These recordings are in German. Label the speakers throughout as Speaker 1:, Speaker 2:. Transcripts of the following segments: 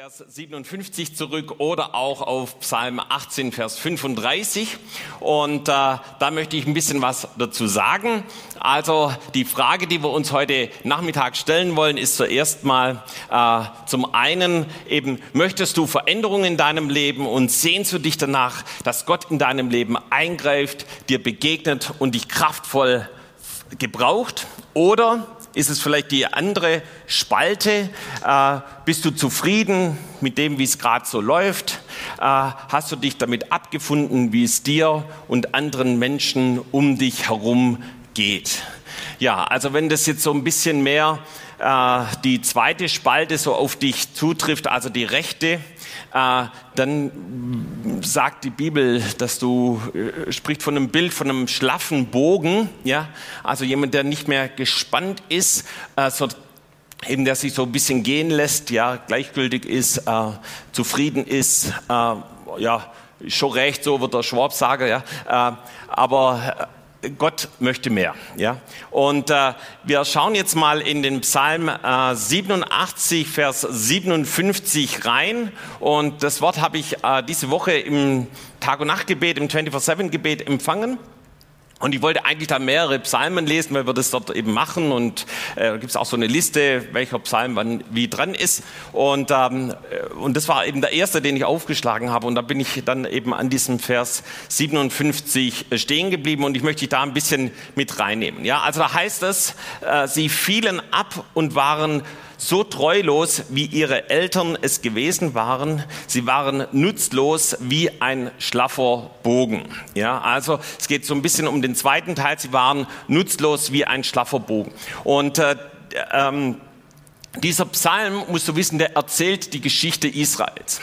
Speaker 1: Vers 57 zurück oder auch auf Psalm 18, Vers 35. Und äh, da möchte ich ein bisschen was dazu sagen. Also die Frage, die wir uns heute Nachmittag stellen wollen, ist zuerst mal äh, zum einen eben, möchtest du Veränderungen in deinem Leben und sehnst du dich danach, dass Gott in deinem Leben eingreift, dir begegnet und dich kraftvoll gebraucht? Oder ist es vielleicht die andere Spalte? Äh, bist du zufrieden mit dem, wie es gerade so läuft? Äh, hast du dich damit abgefunden, wie es dir und anderen Menschen um dich herum geht? Ja, also wenn das jetzt so ein bisschen mehr äh, die zweite Spalte so auf dich zutrifft, also die rechte, äh, dann sagt die Bibel, dass du äh, spricht von einem Bild von einem schlaffen Bogen, ja, also jemand, der nicht mehr gespannt ist, äh, so eben der sich so ein bisschen gehen lässt, ja, gleichgültig ist, äh, zufrieden ist, äh, ja, schon recht, so wird der Schwab sagen, ja, äh, aber Gott möchte mehr. Ja? Und äh, wir schauen jetzt mal in den Psalm äh, 87, Vers 57 rein. Und das Wort habe ich äh, diese Woche im Tag- und Nachtgebet, im 24-7-Gebet empfangen. Und ich wollte eigentlich da mehrere Psalmen lesen, weil wir das dort eben machen. Und äh, gibt es auch so eine Liste, welcher Psalm wann wie dran ist. Und, ähm, äh, und das war eben der erste, den ich aufgeschlagen habe. Und da bin ich dann eben an diesem Vers 57 stehen geblieben. Und ich möchte dich da ein bisschen mit reinnehmen. Ja, also da heißt es, äh, sie fielen ab und waren so treulos, wie ihre Eltern es gewesen waren. Sie waren nutzlos wie ein schlaffer Bogen. Ja, also es geht so ein bisschen um den zweiten Teil. Sie waren nutzlos wie ein schlaffer Bogen. Und äh, ähm, dieser Psalm, musst du wissen, der erzählt die Geschichte Israels.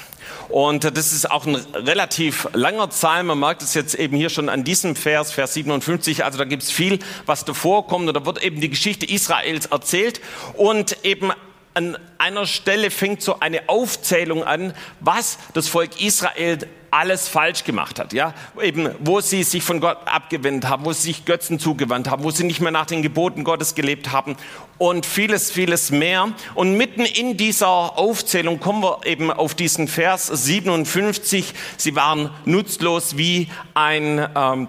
Speaker 1: Und das ist auch ein relativ langer Psalm. Man merkt es jetzt eben hier schon an diesem Vers, Vers 57. Also da gibt es viel, was davor kommt. Und da wird eben die Geschichte Israels erzählt. Und eben an einer Stelle fängt so eine Aufzählung an, was das Volk Israel alles falsch gemacht hat, ja, eben wo sie sich von Gott abgewendet haben, wo sie sich Götzen zugewandt haben, wo sie nicht mehr nach den Geboten Gottes gelebt haben und vieles, vieles mehr. Und mitten in dieser Aufzählung kommen wir eben auf diesen Vers 57. Sie waren nutzlos wie ein ähm,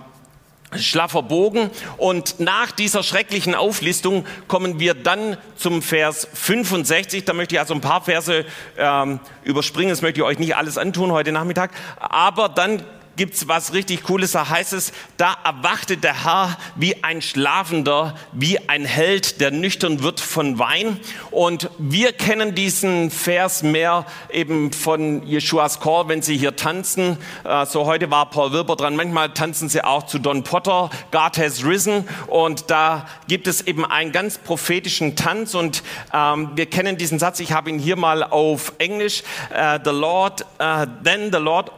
Speaker 1: schlaffer Bogen. Und nach dieser schrecklichen Auflistung kommen wir dann zum Vers 65. Da möchte ich also ein paar Verse ähm, überspringen. Das möchte ich euch nicht alles antun heute Nachmittag. Aber dann gibt's was richtig Cooles. Da heißt es, da erwachte der Herr wie ein Schlafender, wie ein Held, der nüchtern wird von Wein. Und wir kennen diesen Vers mehr eben von Jeschuas Chor, wenn sie hier tanzen. Äh, so heute war Paul Wilber dran. Manchmal tanzen sie auch zu Don Potter, God has risen. Und da gibt es eben einen ganz prophetischen Tanz. Und ähm, wir kennen diesen Satz. Ich habe ihn hier mal auf Englisch. Uh, the Lord, uh, then the Lord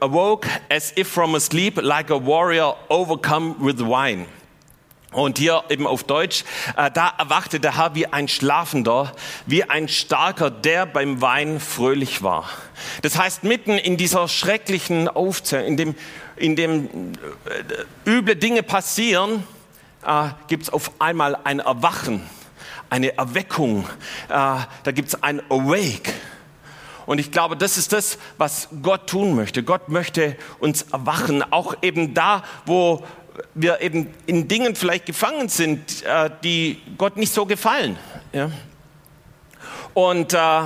Speaker 1: awoke as as if from a sleep, like a warrior overcome with wine. Und hier eben auf Deutsch, äh, da erwachte der Herr wie ein Schlafender, wie ein Starker, der beim Wein fröhlich war. Das heißt, mitten in dieser schrecklichen Aufzählung, in dem, in dem äh, üble Dinge passieren, äh, gibt es auf einmal ein Erwachen, eine Erweckung, äh, da gibt es ein Awake. Und ich glaube, das ist das, was Gott tun möchte. Gott möchte uns erwachen, auch eben da, wo wir eben in Dingen vielleicht gefangen sind, äh, die Gott nicht so gefallen. Ja? Und, äh,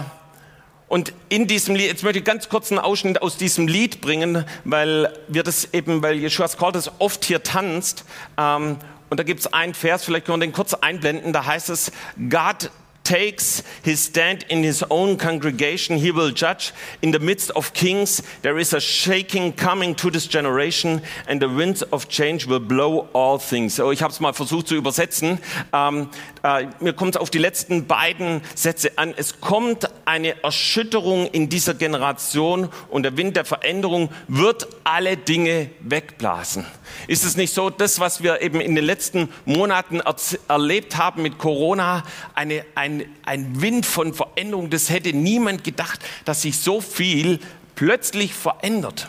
Speaker 1: und in diesem Lied, jetzt möchte ich ganz kurz einen Ausschnitt aus diesem Lied bringen, weil wir das eben, weil Jeschua's Call das oft hier tanzt. Ähm, und da gibt es einen Vers, vielleicht können wir den kurz einblenden, da heißt es, God takes his stand in his own congregation, he will judge in the midst of kings. There is a shaking coming to this generation and the winds of change will blow all things. So, ich habe es mal versucht zu übersetzen. Ähm, äh, mir kommt es auf die letzten beiden Sätze an. Es kommt eine Erschütterung in dieser Generation und der Wind der Veränderung wird alle Dinge wegblasen. Ist es nicht so, das, was wir eben in den letzten Monaten erlebt haben mit Corona, eine, ein, ein Wind von Veränderung, das hätte niemand gedacht, dass sich so viel plötzlich verändert.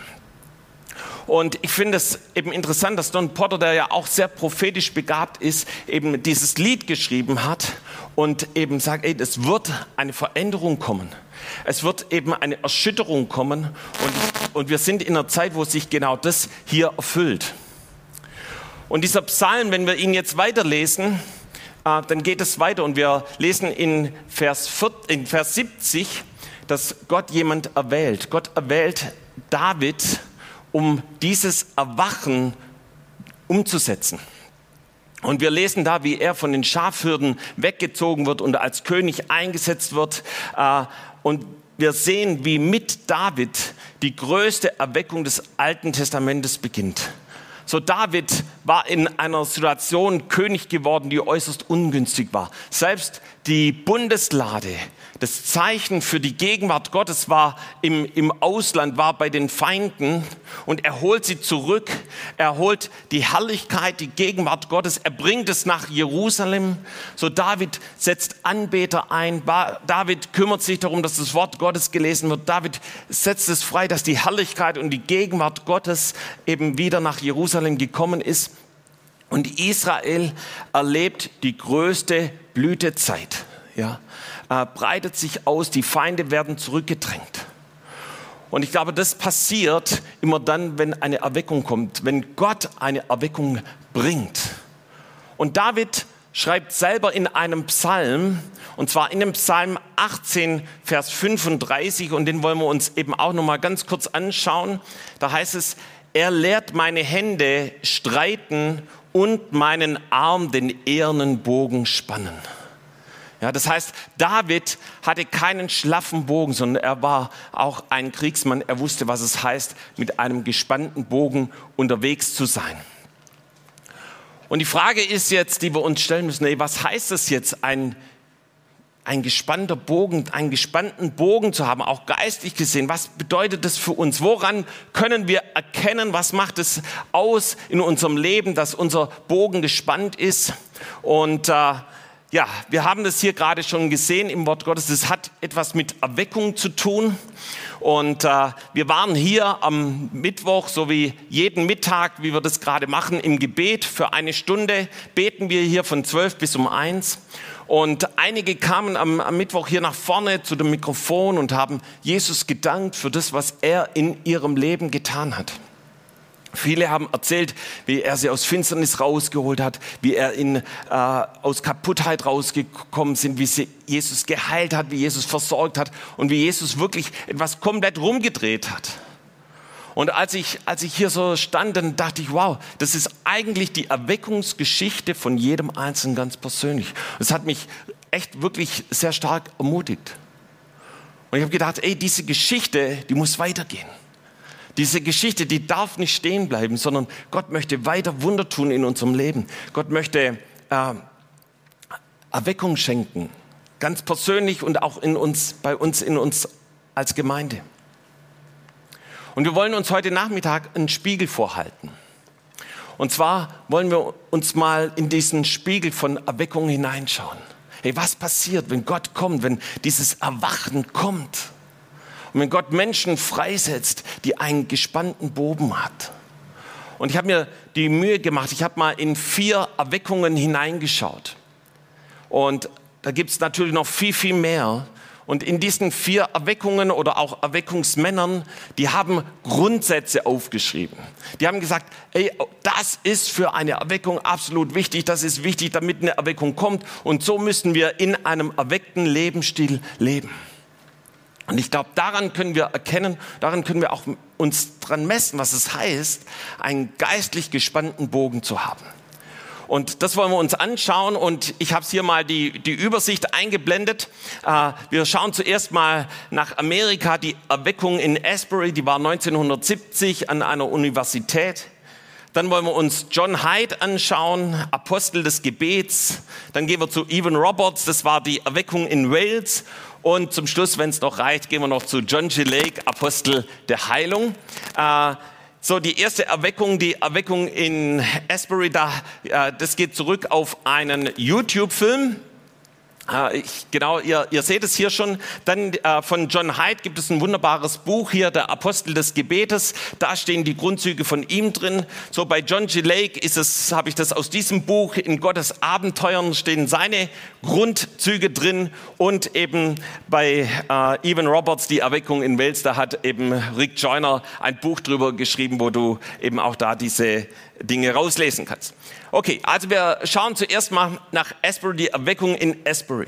Speaker 1: Und ich finde es eben interessant, dass Don Potter, der ja auch sehr prophetisch begabt ist, eben dieses Lied geschrieben hat und eben sagt, ey, es wird eine Veränderung kommen. Es wird eben eine Erschütterung kommen und, und wir sind in einer Zeit, wo sich genau das hier erfüllt. Und dieser Psalm, wenn wir ihn jetzt weiterlesen, äh, dann geht es weiter und wir lesen in Vers, 4, in Vers 70, dass Gott jemand erwählt. Gott erwählt David, um dieses Erwachen umzusetzen. Und wir lesen da, wie er von den Schafhürden weggezogen wird und als König eingesetzt wird. Äh, und wir sehen, wie mit David die größte Erweckung des Alten Testamentes beginnt. So David war in einer Situation König geworden, die äußerst ungünstig war. Selbst die Bundeslade, das Zeichen für die Gegenwart Gottes war im, im Ausland, war bei den Feinden und er holt sie zurück. Er holt die Herrlichkeit, die Gegenwart Gottes. Er bringt es nach Jerusalem. So David setzt Anbeter ein. David kümmert sich darum, dass das Wort Gottes gelesen wird. David setzt es frei, dass die Herrlichkeit und die Gegenwart Gottes eben wieder nach Jerusalem gekommen ist. Und Israel erlebt die größte Blütezeit. Ja, äh, breitet sich aus, die Feinde werden zurückgedrängt. Und ich glaube, das passiert immer dann, wenn eine Erweckung kommt, wenn Gott eine Erweckung bringt. Und David schreibt selber in einem Psalm, und zwar in dem Psalm 18, Vers 35, und den wollen wir uns eben auch noch mal ganz kurz anschauen. Da heißt es, er lehrt meine Hände streiten und meinen Arm den ehernen Bogen spannen. Ja, das heißt, David hatte keinen schlaffen Bogen, sondern er war auch ein Kriegsmann. Er wusste, was es heißt, mit einem gespannten Bogen unterwegs zu sein. Und die Frage ist jetzt, die wir uns stellen müssen, ey, was heißt es jetzt, ein, ein gespannter Bogen, einen gespannten Bogen zu haben, auch geistlich gesehen? Was bedeutet das für uns? Woran können wir erkennen, was macht es aus in unserem Leben, dass unser Bogen gespannt ist? Und äh, ja, wir haben das hier gerade schon gesehen im Wort Gottes. Es hat etwas mit Erweckung zu tun. Und äh, wir waren hier am Mittwoch, so wie jeden Mittag, wie wir das gerade machen, im Gebet. Für eine Stunde beten wir hier von zwölf bis um eins. Und einige kamen am, am Mittwoch hier nach vorne zu dem Mikrofon und haben Jesus gedankt für das, was er in ihrem Leben getan hat. Viele haben erzählt, wie er sie aus Finsternis rausgeholt hat, wie er in, äh, aus Kaputtheit rausgekommen sind, wie sie Jesus geheilt hat, wie Jesus versorgt hat und wie Jesus wirklich etwas komplett rumgedreht hat. Und als ich, als ich hier so stand, dann dachte ich, wow, das ist eigentlich die Erweckungsgeschichte von jedem Einzelnen ganz persönlich. Es hat mich echt wirklich sehr stark ermutigt. Und ich habe gedacht, ey, diese Geschichte, die muss weitergehen. Diese Geschichte, die darf nicht stehen bleiben, sondern Gott möchte weiter Wunder tun in unserem Leben. Gott möchte äh, Erweckung schenken, ganz persönlich und auch in uns, bei uns in uns als Gemeinde. Und wir wollen uns heute Nachmittag einen Spiegel vorhalten. Und zwar wollen wir uns mal in diesen Spiegel von Erweckung hineinschauen. Hey, was passiert, wenn Gott kommt, wenn dieses Erwachen kommt? Und wenn Gott Menschen freisetzt, die einen gespannten Bogen hat. Und ich habe mir die Mühe gemacht, ich habe mal in vier Erweckungen hineingeschaut. Und da gibt es natürlich noch viel, viel mehr. Und in diesen vier Erweckungen oder auch Erweckungsmännern, die haben Grundsätze aufgeschrieben. Die haben gesagt, ey, das ist für eine Erweckung absolut wichtig, das ist wichtig, damit eine Erweckung kommt. Und so müssen wir in einem erweckten Lebensstil leben. Und ich glaube, daran können wir erkennen, daran können wir auch uns dran messen, was es heißt, einen geistlich gespannten Bogen zu haben. Und das wollen wir uns anschauen und ich habe hier mal die, die Übersicht eingeblendet. Äh, wir schauen zuerst mal nach Amerika. Die Erweckung in Asbury, die war 1970 an einer Universität. Dann wollen wir uns John Hyde anschauen, Apostel des Gebets. Dann gehen wir zu Evan Roberts, das war die Erweckung in Wales. Und zum Schluss, wenn es noch reicht, gehen wir noch zu John G. Lake, Apostel der Heilung. Äh, so, die erste Erweckung, die Erweckung in Asbury, da, äh, das geht zurück auf einen YouTube-Film. Äh, ich, genau, ihr, ihr seht es hier schon. Dann äh, von John Hyde gibt es ein wunderbares Buch hier, der Apostel des Gebetes. Da stehen die Grundzüge von ihm drin. So bei John G. Lake ist es, habe ich das aus diesem Buch. In Gottes Abenteuern stehen seine Grundzüge drin und eben bei äh, Evan Roberts die Erweckung in Wales. Da hat eben Rick Joyner ein Buch drüber geschrieben, wo du eben auch da diese Dinge rauslesen kannst. Okay, also wir schauen zuerst mal nach Asbury, die Erweckung in Asbury.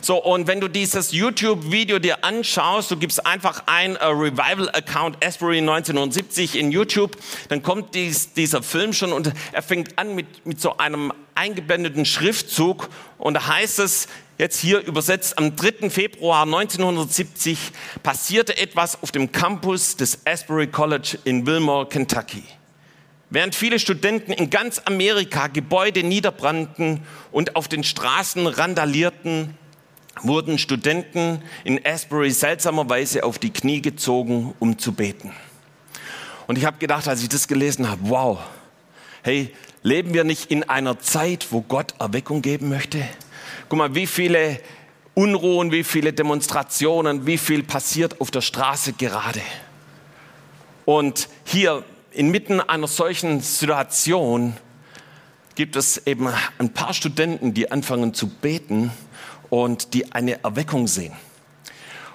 Speaker 1: So, und wenn du dieses YouTube-Video dir anschaust, du gibst einfach ein uh, Revival-Account Asbury 1970 in YouTube, dann kommt dies, dieser Film schon und er fängt an mit, mit so einem eingeblendeten Schriftzug und da heißt es, jetzt hier übersetzt, am 3. Februar 1970 passierte etwas auf dem Campus des Asbury College in Wilmore, Kentucky. Während viele Studenten in ganz Amerika Gebäude niederbrannten und auf den Straßen randalierten, wurden Studenten in Asbury seltsamerweise auf die Knie gezogen, um zu beten. Und ich habe gedacht, als ich das gelesen habe, wow, hey, leben wir nicht in einer Zeit, wo Gott Erweckung geben möchte? Guck mal, wie viele Unruhen, wie viele Demonstrationen, wie viel passiert auf der Straße gerade. Und hier inmitten einer solchen Situation gibt es eben ein paar Studenten, die anfangen zu beten und die eine Erweckung sehen.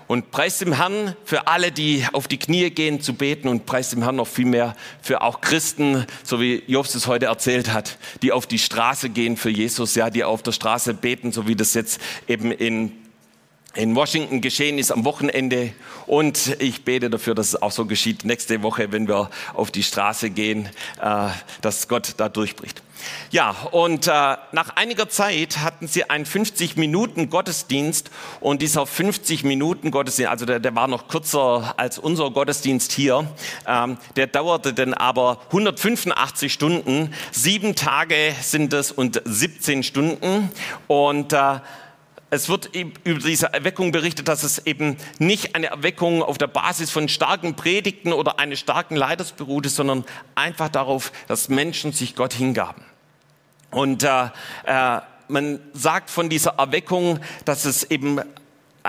Speaker 1: Und preis dem Herrn für alle, die auf die Knie gehen zu beten und preis dem Herrn noch viel mehr für auch Christen, so wie Jobs es heute erzählt hat, die auf die Straße gehen für Jesus, ja, die auf der Straße beten, so wie das jetzt eben in in Washington geschehen ist am Wochenende. Und ich bete dafür, dass es auch so geschieht nächste Woche, wenn wir auf die Straße gehen, äh, dass Gott da durchbricht. Ja, und äh, nach einiger Zeit hatten sie einen 50 Minuten Gottesdienst und dieser 50 Minuten Gottesdienst, also der, der war noch kürzer als unser Gottesdienst hier, ähm, der dauerte dann aber 185 Stunden, sieben Tage sind es und 17 Stunden und äh, es wird über diese Erweckung berichtet, dass es eben nicht eine Erweckung auf der Basis von starken Predigten oder eines starken Leiders beruhte, sondern einfach darauf, dass Menschen sich Gott hingaben. Und äh, äh, man sagt von dieser Erweckung, dass es eben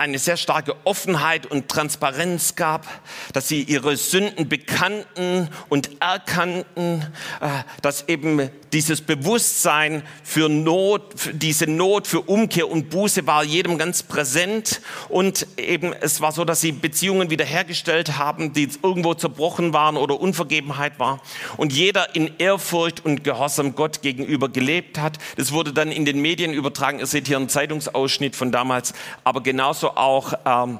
Speaker 1: eine sehr starke Offenheit und Transparenz gab, dass sie ihre Sünden bekannten und erkannten, äh, dass eben dieses Bewusstsein für Not, für diese Not für Umkehr und Buße war jedem ganz präsent und eben es war so, dass sie Beziehungen wiederhergestellt haben, die irgendwo zerbrochen waren oder Unvergebenheit war und jeder in Ehrfurcht und Gehorsam Gott gegenüber gelebt hat. Das wurde dann in den Medien übertragen. Ihr seht hier einen Zeitungsausschnitt von damals, aber genauso auch ähm,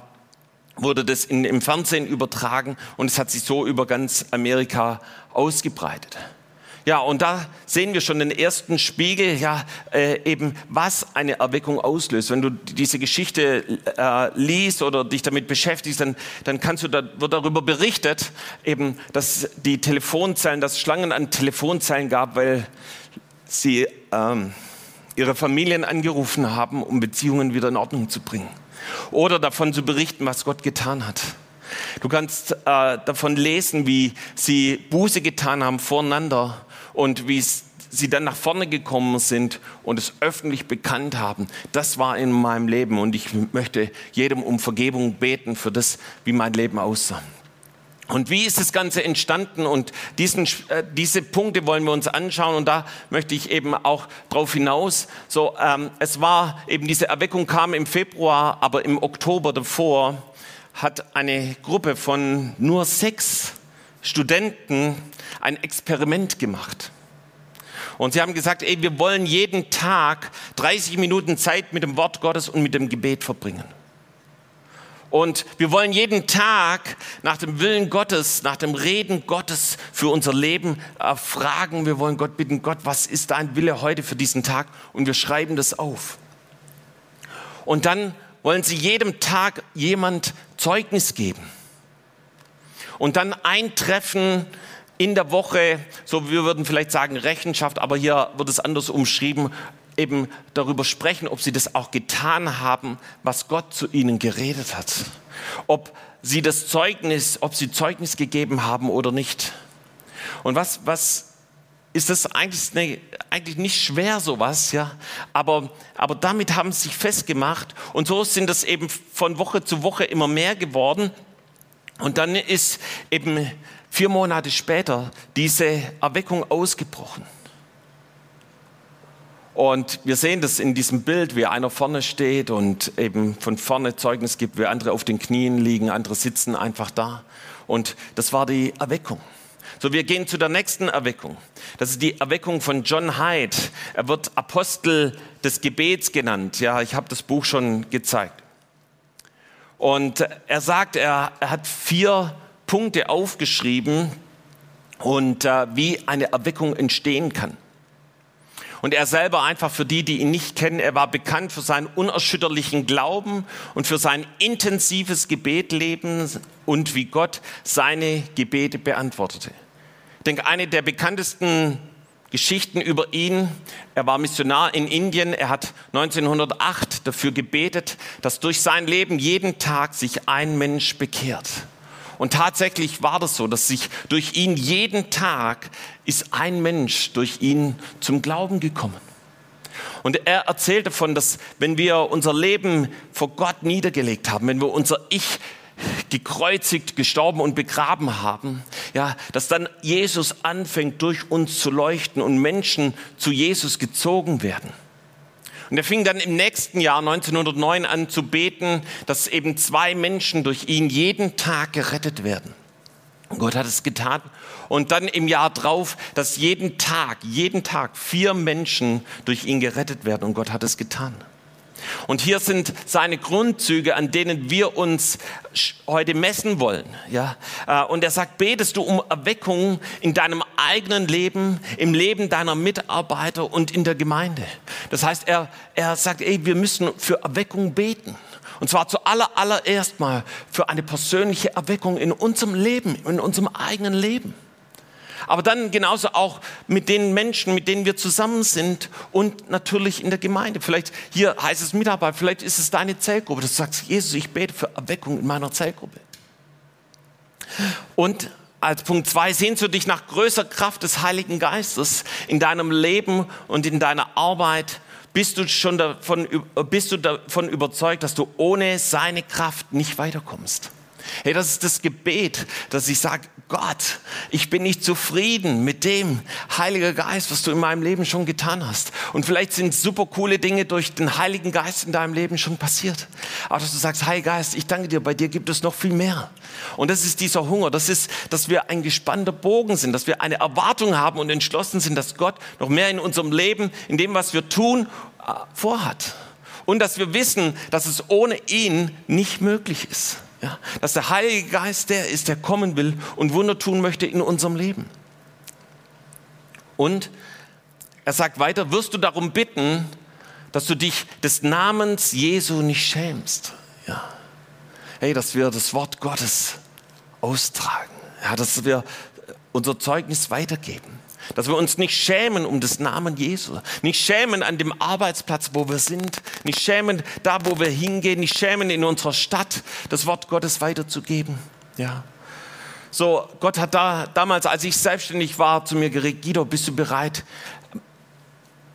Speaker 1: wurde das in, im Fernsehen übertragen und es hat sich so über ganz Amerika ausgebreitet. Ja, und da sehen wir schon den ersten Spiegel, ja, äh, eben was eine Erweckung auslöst. Wenn du diese Geschichte äh, liest oder dich damit beschäftigst, dann, dann kannst du da, wird darüber berichtet, eben, dass die Telefonzellen, dass Schlangen an Telefonzellen gab, weil sie ähm, ihre Familien angerufen haben, um Beziehungen wieder in Ordnung zu bringen. Oder davon zu berichten, was Gott getan hat. Du kannst äh, davon lesen, wie sie Buße getan haben voreinander und wie sie dann nach vorne gekommen sind und es öffentlich bekannt haben. Das war in meinem Leben und ich möchte jedem um Vergebung beten für das, wie mein Leben aussah. Und wie ist das Ganze entstanden? Und diesen, äh, diese Punkte wollen wir uns anschauen. Und da möchte ich eben auch drauf hinaus. So, ähm, es war eben diese Erweckung kam im Februar, aber im Oktober davor hat eine Gruppe von nur sechs Studenten ein Experiment gemacht. Und sie haben gesagt, ey, wir wollen jeden Tag 30 Minuten Zeit mit dem Wort Gottes und mit dem Gebet verbringen. Und wir wollen jeden Tag nach dem Willen Gottes, nach dem Reden Gottes für unser Leben äh, fragen. Wir wollen Gott bitten, Gott, was ist dein Wille heute für diesen Tag? Und wir schreiben das auf. Und dann wollen sie jedem Tag jemand Zeugnis geben. Und dann ein Treffen in der Woche, so wir würden vielleicht sagen Rechenschaft, aber hier wird es anders umschrieben, eben darüber sprechen, ob sie das auch getan haben, was Gott zu ihnen geredet hat. Ob sie das Zeugnis, ob sie Zeugnis gegeben haben oder nicht. Und was, was ist das eigentlich, eine, eigentlich nicht schwer, sowas, ja. Aber, aber damit haben sie sich festgemacht und so sind es eben von Woche zu Woche immer mehr geworden. Und dann ist eben vier Monate später diese Erweckung ausgebrochen. Und wir sehen das in diesem Bild, wie einer vorne steht und eben von vorne Zeugnis gibt, wie andere auf den Knien liegen, andere sitzen einfach da. Und das war die Erweckung. So, wir gehen zu der nächsten Erweckung. Das ist die Erweckung von John Hyde. Er wird Apostel des Gebets genannt. Ja, ich habe das Buch schon gezeigt. Und er sagt, er, er hat vier Punkte aufgeschrieben und äh, wie eine Erweckung entstehen kann. Und er selber einfach für die, die ihn nicht kennen, er war bekannt für seinen unerschütterlichen Glauben und für sein intensives Gebetleben und wie Gott seine Gebete beantwortete. Ich denke, eine der bekanntesten Geschichten über ihn. Er war Missionar in Indien. Er hat 1908 dafür gebetet, dass durch sein Leben jeden Tag sich ein Mensch bekehrt. Und tatsächlich war das so, dass sich durch ihn jeden Tag ist ein Mensch durch ihn zum Glauben gekommen. Und er erzählt davon, dass wenn wir unser Leben vor Gott niedergelegt haben, wenn wir unser Ich gekreuzigt, gestorben und begraben haben, ja, dass dann Jesus anfängt durch uns zu leuchten und Menschen zu Jesus gezogen werden. Und er fing dann im nächsten Jahr 1909 an zu beten, dass eben zwei Menschen durch ihn jeden Tag gerettet werden. Gott hat es getan. Und dann im Jahr drauf, dass jeden Tag, jeden Tag vier Menschen durch ihn gerettet werden. Und Gott hat es getan. Und hier sind seine Grundzüge, an denen wir uns heute messen wollen. Ja? Äh, und er sagt, betest du um Erweckung in deinem eigenen Leben, im Leben deiner Mitarbeiter und in der Gemeinde. Das heißt, er, er sagt, ey, wir müssen für Erweckung beten. Und zwar zuallererst allererst mal für eine persönliche Erweckung in unserem Leben, in unserem eigenen Leben aber dann genauso auch mit den Menschen, mit denen wir zusammen sind und natürlich in der Gemeinde. Vielleicht hier heißt es Mitarbeit, vielleicht ist es deine Zellgruppe. Du sagst, Jesus, ich bete für Erweckung in meiner Zellgruppe. Und als Punkt zwei sehnst du dich nach größer Kraft des Heiligen Geistes in deinem Leben und in deiner Arbeit. Bist du schon davon, bist du davon überzeugt, dass du ohne seine Kraft nicht weiterkommst? Hey, das ist das Gebet, dass ich sage, Gott, ich bin nicht zufrieden mit dem Heiliger Geist, was du in meinem Leben schon getan hast. Und vielleicht sind super coole Dinge durch den Heiligen Geist in deinem Leben schon passiert. Aber dass du sagst, Heiliger Geist, ich danke dir, bei dir gibt es noch viel mehr. Und das ist dieser Hunger, das ist, dass wir ein gespannter Bogen sind, dass wir eine Erwartung haben und entschlossen sind, dass Gott noch mehr in unserem Leben, in dem, was wir tun, äh, vorhat. Und dass wir wissen, dass es ohne ihn nicht möglich ist. Ja, dass der Heilige Geist der ist, der kommen will und Wunder tun möchte in unserem Leben. Und er sagt weiter, wirst du darum bitten, dass du dich des Namens Jesu nicht schämst. Ja. Hey, dass wir das Wort Gottes austragen. Ja, dass wir unser Zeugnis weitergeben. Dass wir uns nicht schämen um des Namen Jesu, nicht schämen an dem Arbeitsplatz, wo wir sind, nicht schämen da, wo wir hingehen, nicht schämen in unserer Stadt, das Wort Gottes weiterzugeben. Ja. So, Gott hat da damals, als ich selbstständig war, zu mir geredet, Guido, bist du bereit,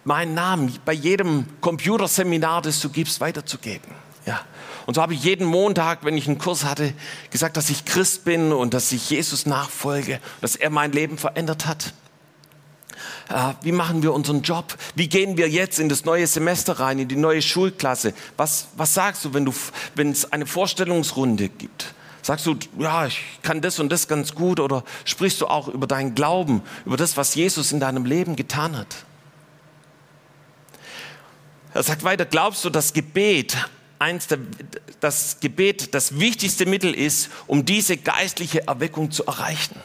Speaker 1: meinen Namen bei jedem Computerseminar, das du gibst, weiterzugeben? Ja. Und so habe ich jeden Montag, wenn ich einen Kurs hatte, gesagt, dass ich Christ bin und dass ich Jesus nachfolge, dass er mein Leben verändert hat. Äh, wie machen wir unseren Job? Wie gehen wir jetzt in das neue Semester rein, in die neue Schulklasse? Was, was sagst du, wenn du, wenn es eine Vorstellungsrunde gibt? Sagst du, ja, ich kann das und das ganz gut oder sprichst du auch über deinen Glauben, über das, was Jesus in deinem Leben getan hat? Er sagt weiter, glaubst du, dass Gebet eins der, das Gebet das wichtigste Mittel ist, um diese geistliche Erweckung zu erreichen?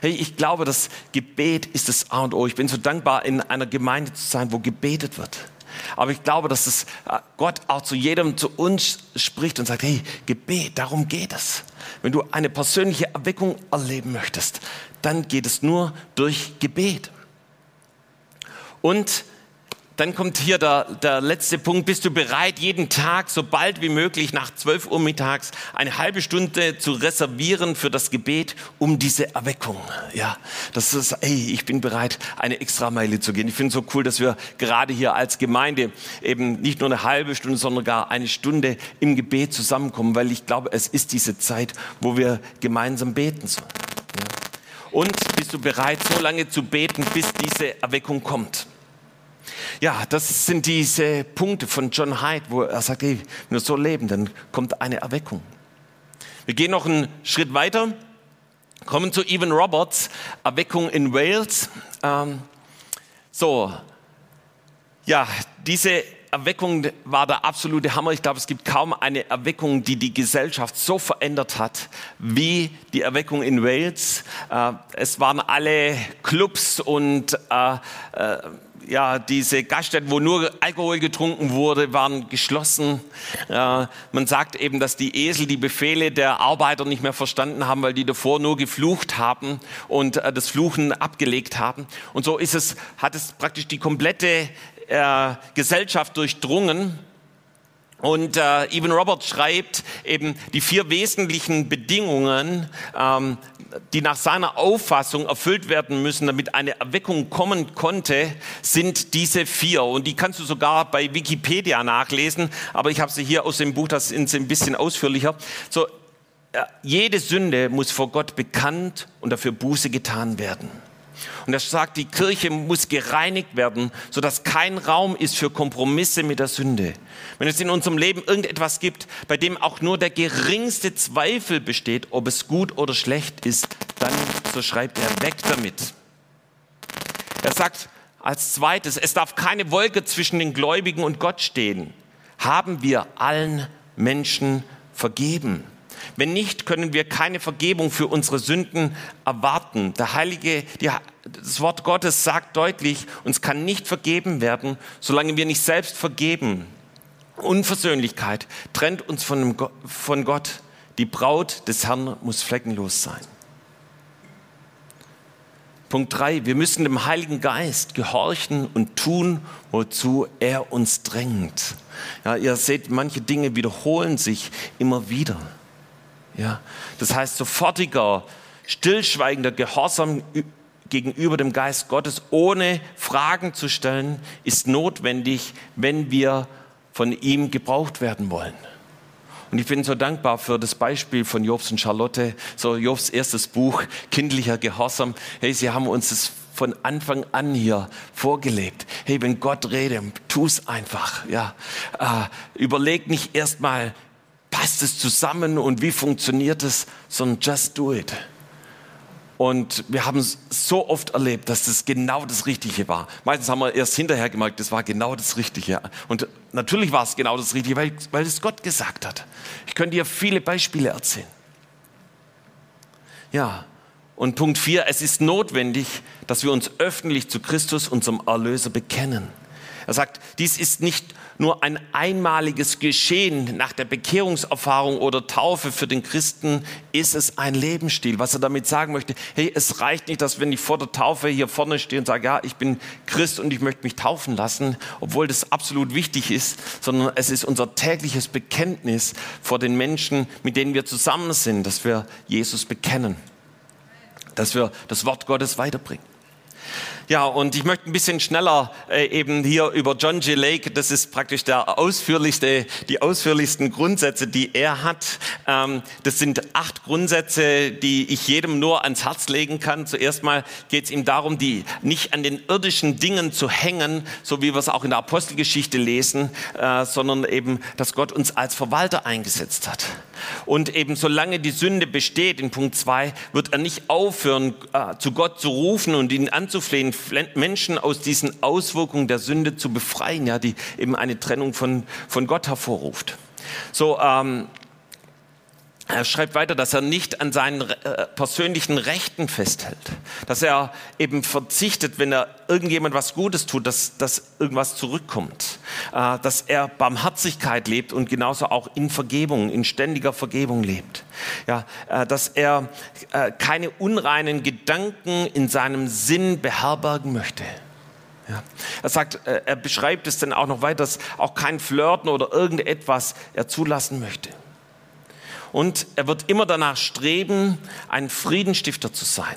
Speaker 1: Hey, ich glaube, das Gebet ist das A und O. Ich bin so dankbar, in einer Gemeinde zu sein, wo gebetet wird. Aber ich glaube, dass es äh, Gott auch zu jedem, zu uns spricht und sagt, hey, Gebet, darum geht es. Wenn du eine persönliche Erweckung erleben möchtest, dann geht es nur durch Gebet. Und dann kommt hier der, der letzte Punkt. Bist du bereit, jeden Tag so bald wie möglich nach 12 Uhr mittags eine halbe Stunde zu reservieren für das Gebet um diese Erweckung? Ja, das ist, ey, ich bin bereit, eine extra Meile zu gehen. Ich finde es so cool, dass wir gerade hier als Gemeinde eben nicht nur eine halbe Stunde, sondern gar eine Stunde im Gebet zusammenkommen, weil ich glaube, es ist diese Zeit, wo wir gemeinsam beten sollen. Und bist du bereit, so lange zu beten, bis diese Erweckung kommt? Ja, das sind diese Punkte von John Hyde, wo er sagt, hey, wenn wir so leben, dann kommt eine Erweckung. Wir gehen noch einen Schritt weiter, kommen zu Evan Roberts, Erweckung in Wales. Ähm, so, ja, diese Erweckung war der absolute Hammer. Ich glaube, es gibt kaum eine Erweckung, die die Gesellschaft so verändert hat wie die Erweckung in Wales. Äh, es waren alle Clubs und äh, äh, ja, diese Gaststätten, wo nur Alkohol getrunken wurde, waren geschlossen. Äh, man sagt eben, dass die Esel die Befehle der Arbeiter nicht mehr verstanden haben, weil die davor nur geflucht haben und äh, das Fluchen abgelegt haben. Und so ist es, hat es praktisch die komplette äh, Gesellschaft durchdrungen. Und äh, Eben Roberts schreibt eben die vier wesentlichen Bedingungen, ähm, die nach seiner Auffassung erfüllt werden müssen, damit eine Erweckung kommen konnte, sind diese vier. Und die kannst du sogar bei Wikipedia nachlesen, aber ich habe sie hier aus dem Buch, das sie ein bisschen ausführlicher. So, äh, jede Sünde muss vor Gott bekannt und dafür Buße getan werden. Und er sagt, die Kirche muss gereinigt werden, sodass kein Raum ist für Kompromisse mit der Sünde. Wenn es in unserem Leben irgendetwas gibt, bei dem auch nur der geringste Zweifel besteht, ob es gut oder schlecht ist, dann, so schreibt er, weg damit. Er sagt als zweites, es darf keine Wolke zwischen den Gläubigen und Gott stehen. Haben wir allen Menschen vergeben? Wenn nicht, können wir keine Vergebung für unsere Sünden erwarten. Der Heilige, die, das Wort Gottes sagt deutlich, uns kann nicht vergeben werden, solange wir nicht selbst vergeben. Unversöhnlichkeit trennt uns von, von Gott. Die Braut des Herrn muss fleckenlos sein. Punkt drei: Wir müssen dem Heiligen Geist gehorchen und tun, wozu er uns drängt. Ja, ihr seht, manche Dinge wiederholen sich immer wieder. Ja, das heißt, sofortiger, stillschweigender Gehorsam gegenüber dem Geist Gottes, ohne Fragen zu stellen, ist notwendig, wenn wir von ihm gebraucht werden wollen. Und ich bin so dankbar für das Beispiel von Jobs und Charlotte, so Jobs erstes Buch, Kindlicher Gehorsam. Hey, sie haben uns das von Anfang an hier vorgelebt. Hey, wenn Gott redet, tu es einfach. Ja, äh, überleg nicht erstmal, passt es zusammen und wie funktioniert es, sondern just do it. Und wir haben so oft erlebt, dass das genau das Richtige war. Meistens haben wir erst hinterher gemerkt, das war genau das Richtige. Und natürlich war es genau das Richtige, weil, weil es Gott gesagt hat. Ich könnte dir viele Beispiele erzählen. Ja, und Punkt 4, es ist notwendig, dass wir uns öffentlich zu Christus, unserem Erlöser, bekennen. Er sagt, dies ist nicht nur ein einmaliges Geschehen nach der Bekehrungserfahrung oder Taufe für den Christen, ist es ein Lebensstil. Was er damit sagen möchte, hey, es reicht nicht, dass wenn ich vor der Taufe hier vorne stehe und sage, ja, ich bin Christ und ich möchte mich taufen lassen, obwohl das absolut wichtig ist, sondern es ist unser tägliches Bekenntnis vor den Menschen, mit denen wir zusammen sind, dass wir Jesus bekennen, dass wir das Wort Gottes weiterbringen. Ja, und ich möchte ein bisschen schneller äh, eben hier über John G. Lake, das ist praktisch der ausführlichste, die ausführlichsten Grundsätze, die er hat. Ähm, das sind acht Grundsätze, die ich jedem nur ans Herz legen kann. Zuerst mal geht es ihm darum, die nicht an den irdischen Dingen zu hängen, so wie wir es auch in der Apostelgeschichte lesen, äh, sondern eben, dass Gott uns als Verwalter eingesetzt hat. Und eben solange die Sünde besteht, in Punkt zwei, wird er nicht aufhören, äh, zu Gott zu rufen und ihn anzuflehen, Menschen aus diesen Auswirkungen der Sünde zu befreien, ja, die eben eine Trennung von, von Gott hervorruft. So, ähm, er schreibt weiter, dass er nicht an seinen äh, persönlichen Rechten festhält, dass er eben verzichtet, wenn er irgendjemand was Gutes tut, dass, dass irgendwas zurückkommt, äh, dass er Barmherzigkeit lebt und genauso auch in Vergebung, in ständiger Vergebung lebt, ja, äh, dass er keine unreinen Gedanken in seinem Sinn beherbergen möchte. Ja. Er sagt, er beschreibt es dann auch noch weiter, dass auch kein Flirten oder irgendetwas er zulassen möchte. Und er wird immer danach streben, ein Friedenstifter zu sein.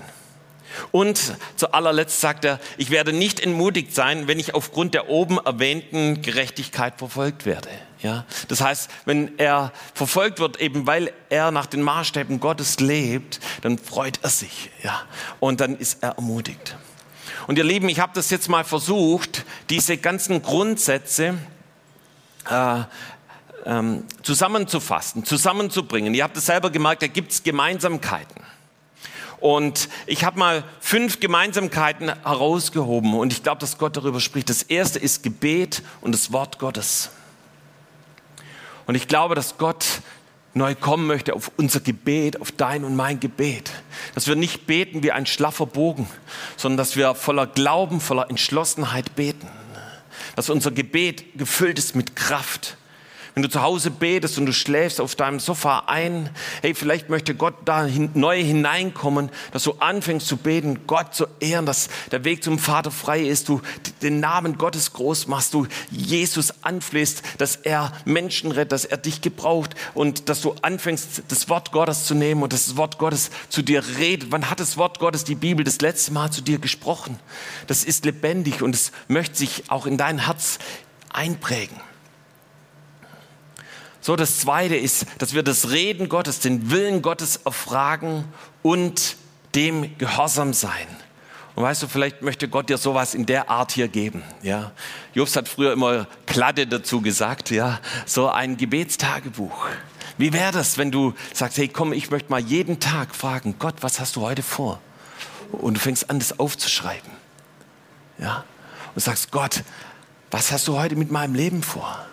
Speaker 1: Und zu allerletzt sagt er, ich werde nicht entmutigt sein, wenn ich aufgrund der oben erwähnten Gerechtigkeit verfolgt werde. Ja, das heißt, wenn er verfolgt wird, eben weil er nach den Maßstäben Gottes lebt, dann freut er sich. Ja, und dann ist er ermutigt. Und ihr Lieben, ich habe das jetzt mal versucht, diese ganzen Grundsätze äh, ähm, zusammenzufassen, zusammenzubringen. Ihr habt es selber gemerkt, da gibt es Gemeinsamkeiten. Und ich habe mal fünf Gemeinsamkeiten herausgehoben und ich glaube, dass Gott darüber spricht. Das erste ist Gebet und das Wort Gottes. Und ich glaube, dass Gott neu kommen möchte auf unser Gebet, auf dein und mein Gebet. Dass wir nicht beten wie ein schlaffer Bogen, sondern dass wir voller Glauben, voller Entschlossenheit beten. Dass unser Gebet gefüllt ist mit Kraft wenn du zu Hause betest und du schläfst auf deinem Sofa ein, hey, vielleicht möchte Gott da hin, neu hineinkommen, dass du anfängst zu beten, Gott zu ehren, dass der Weg zum Vater frei ist, du den Namen Gottes groß machst, du Jesus anflehst, dass er Menschen rettet, dass er dich gebraucht und dass du anfängst, das Wort Gottes zu nehmen und das Wort Gottes zu dir redet. Wann hat das Wort Gottes, die Bibel, das letzte Mal zu dir gesprochen? Das ist lebendig und es möchte sich auch in dein Herz einprägen. So, das zweite ist, dass wir das Reden Gottes, den Willen Gottes erfragen und dem gehorsam sein. Und weißt du, vielleicht möchte Gott dir sowas in der Art hier geben. Ja, Jobs hat früher immer Kladde dazu gesagt. Ja, so ein Gebetstagebuch. Wie wäre das, wenn du sagst, hey, komm, ich möchte mal jeden Tag fragen, Gott, was hast du heute vor? Und du fängst an, das aufzuschreiben. Ja, und sagst, Gott, was hast du heute mit meinem Leben vor?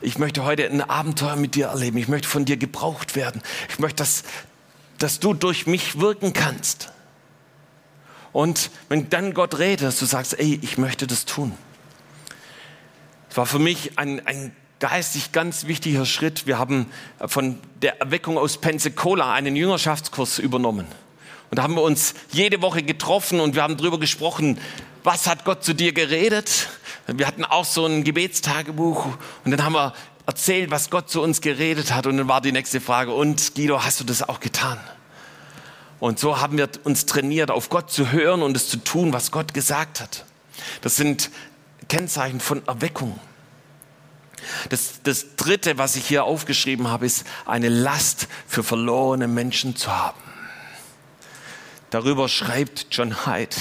Speaker 1: Ich möchte heute ein Abenteuer mit dir erleben. Ich möchte von dir gebraucht werden. Ich möchte, dass, dass du durch mich wirken kannst. Und wenn dann Gott redet, dass du sagst, ey, ich möchte das tun. Es war für mich ein, ein geistig ganz wichtiger Schritt. Wir haben von der Erweckung aus Pensacola einen Jüngerschaftskurs übernommen. Und da haben wir uns jede Woche getroffen und wir haben darüber gesprochen, was hat Gott zu dir geredet? Wir hatten auch so ein Gebetstagebuch und dann haben wir erzählt, was Gott zu uns geredet hat. Und dann war die nächste Frage, und Guido, hast du das auch getan? Und so haben wir uns trainiert, auf Gott zu hören und es zu tun, was Gott gesagt hat. Das sind Kennzeichen von Erweckung. Das, das Dritte, was ich hier aufgeschrieben habe, ist eine Last für verlorene Menschen zu haben. Darüber schreibt John Hyde.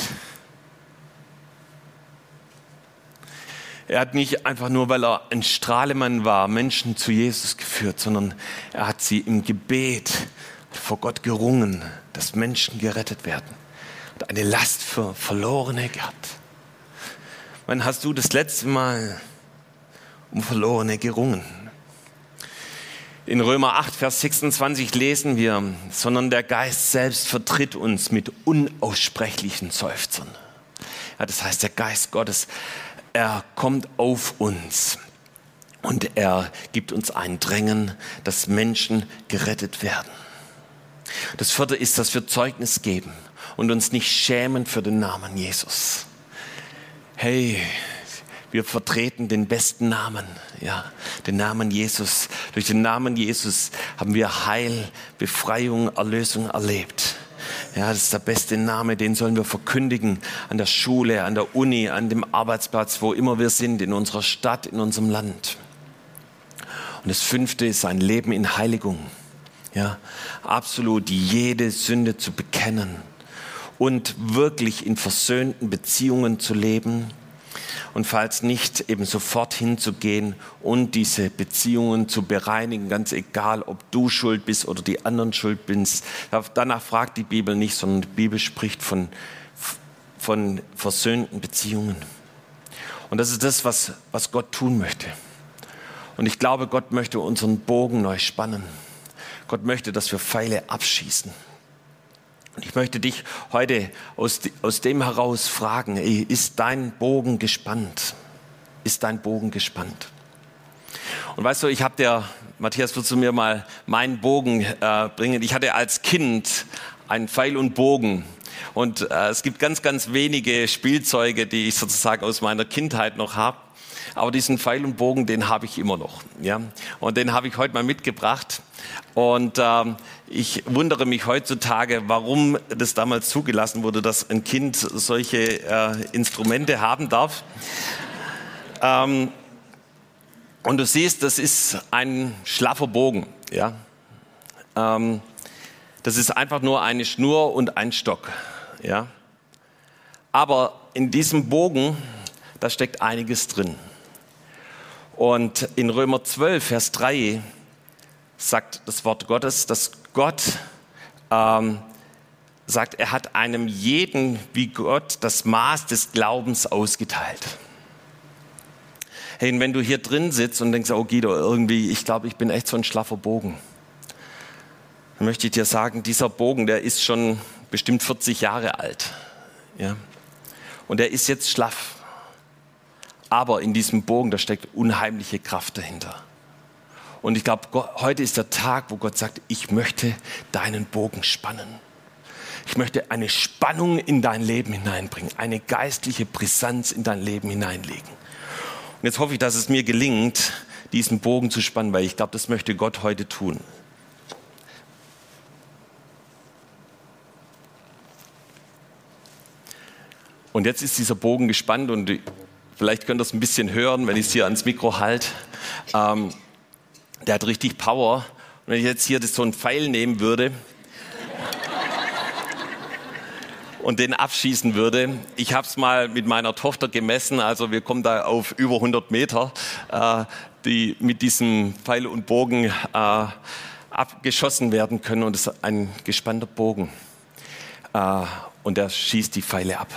Speaker 1: Er hat nicht einfach nur, weil er ein Strahlemann war, Menschen zu Jesus geführt, sondern er hat sie im Gebet vor Gott gerungen, dass Menschen gerettet werden. Und eine Last für Verlorene gehabt. Wann hast du das letzte Mal um Verlorene gerungen? In Römer 8, Vers 26 lesen wir, sondern der Geist selbst vertritt uns mit unaussprechlichen Seufzern. Ja, das heißt, der Geist Gottes er kommt auf uns und er gibt uns ein Drängen, dass Menschen gerettet werden. Das vierte ist, dass wir Zeugnis geben und uns nicht schämen für den Namen Jesus. Hey, wir vertreten den besten Namen, ja, den Namen Jesus. Durch den Namen Jesus haben wir Heil, Befreiung, Erlösung erlebt. Ja, das ist der beste Name, den sollen wir verkündigen an der Schule, an der Uni, an dem Arbeitsplatz, wo immer wir sind, in unserer Stadt, in unserem Land. Und das fünfte ist ein Leben in Heiligung. Ja, absolut jede Sünde zu bekennen und wirklich in versöhnten Beziehungen zu leben und falls nicht, eben sofort hinzugehen und diese Beziehungen zu bereinigen, ganz egal, ob du schuld bist oder die anderen schuld bist. Danach fragt die Bibel nicht, sondern die Bibel spricht von, von versöhnten Beziehungen. Und das ist das, was, was Gott tun möchte. Und ich glaube, Gott möchte unseren Bogen neu spannen. Gott möchte, dass wir Pfeile abschießen. Und ich möchte dich heute aus, aus dem heraus fragen, ist dein Bogen gespannt? Ist dein Bogen gespannt? Und weißt du, ich habe der, Matthias, würdest du mir mal meinen Bogen äh, bringen? Ich hatte als Kind einen Pfeil und Bogen. Und äh, es gibt ganz, ganz wenige Spielzeuge, die ich sozusagen aus meiner Kindheit noch habe. Aber diesen Pfeil und Bogen, den habe ich immer noch. Ja? Und den habe ich heute mal mitgebracht. Und ähm, ich wundere mich heutzutage, warum das damals zugelassen wurde, dass ein Kind solche äh, Instrumente haben darf. Ähm, und du siehst, das ist ein schlaffer Bogen. Ja? Ähm, das ist einfach nur eine Schnur und ein Stock. Ja? Aber in diesem Bogen, da steckt einiges drin. Und in Römer 12, Vers 3 sagt das Wort Gottes, dass Gott ähm, sagt, er hat einem jeden wie Gott das Maß des Glaubens ausgeteilt. Hey, wenn du hier drin sitzt und denkst, oh Guido, irgendwie, ich glaube, ich bin echt so ein schlaffer Bogen, dann möchte ich dir sagen, dieser Bogen, der ist schon bestimmt 40 Jahre alt. Ja? Und er ist jetzt schlaff. Aber in diesem Bogen, da steckt unheimliche Kraft dahinter. Und ich glaube, heute ist der Tag, wo Gott sagt, ich möchte deinen Bogen spannen. Ich möchte eine Spannung in dein Leben hineinbringen, eine geistliche Brisanz in dein Leben hineinlegen. Und jetzt hoffe ich, dass es mir gelingt, diesen Bogen zu spannen, weil ich glaube, das möchte Gott heute tun. Und jetzt ist dieser Bogen gespannt und Vielleicht könnt ihr es ein bisschen hören, wenn ich es hier ans Mikro halte. Ähm, der hat richtig Power. Und wenn ich jetzt hier so einen Pfeil nehmen würde und den abschießen würde, ich habe es mal mit meiner Tochter gemessen, also wir kommen da auf über 100 Meter, äh, die mit diesem Pfeil und Bogen äh, abgeschossen werden können. Und es ist ein gespannter Bogen. Äh, und der schießt die Pfeile ab.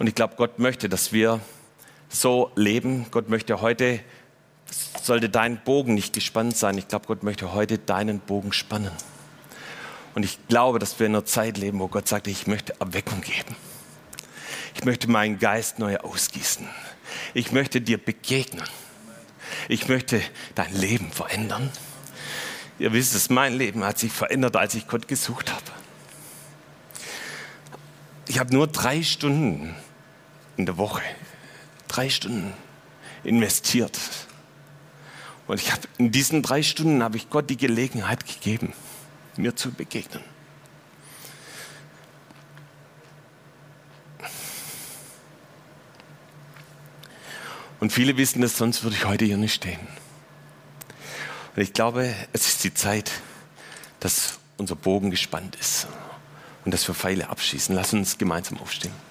Speaker 1: Und ich glaube, Gott möchte, dass wir so leben. Gott möchte heute, sollte dein Bogen nicht gespannt sein. Ich glaube, Gott möchte heute deinen Bogen spannen. Und ich glaube, dass wir in einer Zeit leben, wo Gott sagt, ich möchte Erweckung geben. Ich möchte meinen Geist neu ausgießen. Ich möchte dir begegnen. Ich möchte dein Leben verändern. Ihr wisst es, mein Leben hat sich verändert, als ich Gott gesucht habe. Ich habe nur drei Stunden in der Woche. Drei Stunden investiert. Und ich habe in diesen drei Stunden habe ich Gott die Gelegenheit gegeben, mir zu begegnen. Und viele wissen es, sonst würde ich heute hier nicht stehen. Und ich glaube, es ist die Zeit, dass unser Bogen gespannt ist und dass wir Pfeile abschießen. Lass uns gemeinsam aufstehen.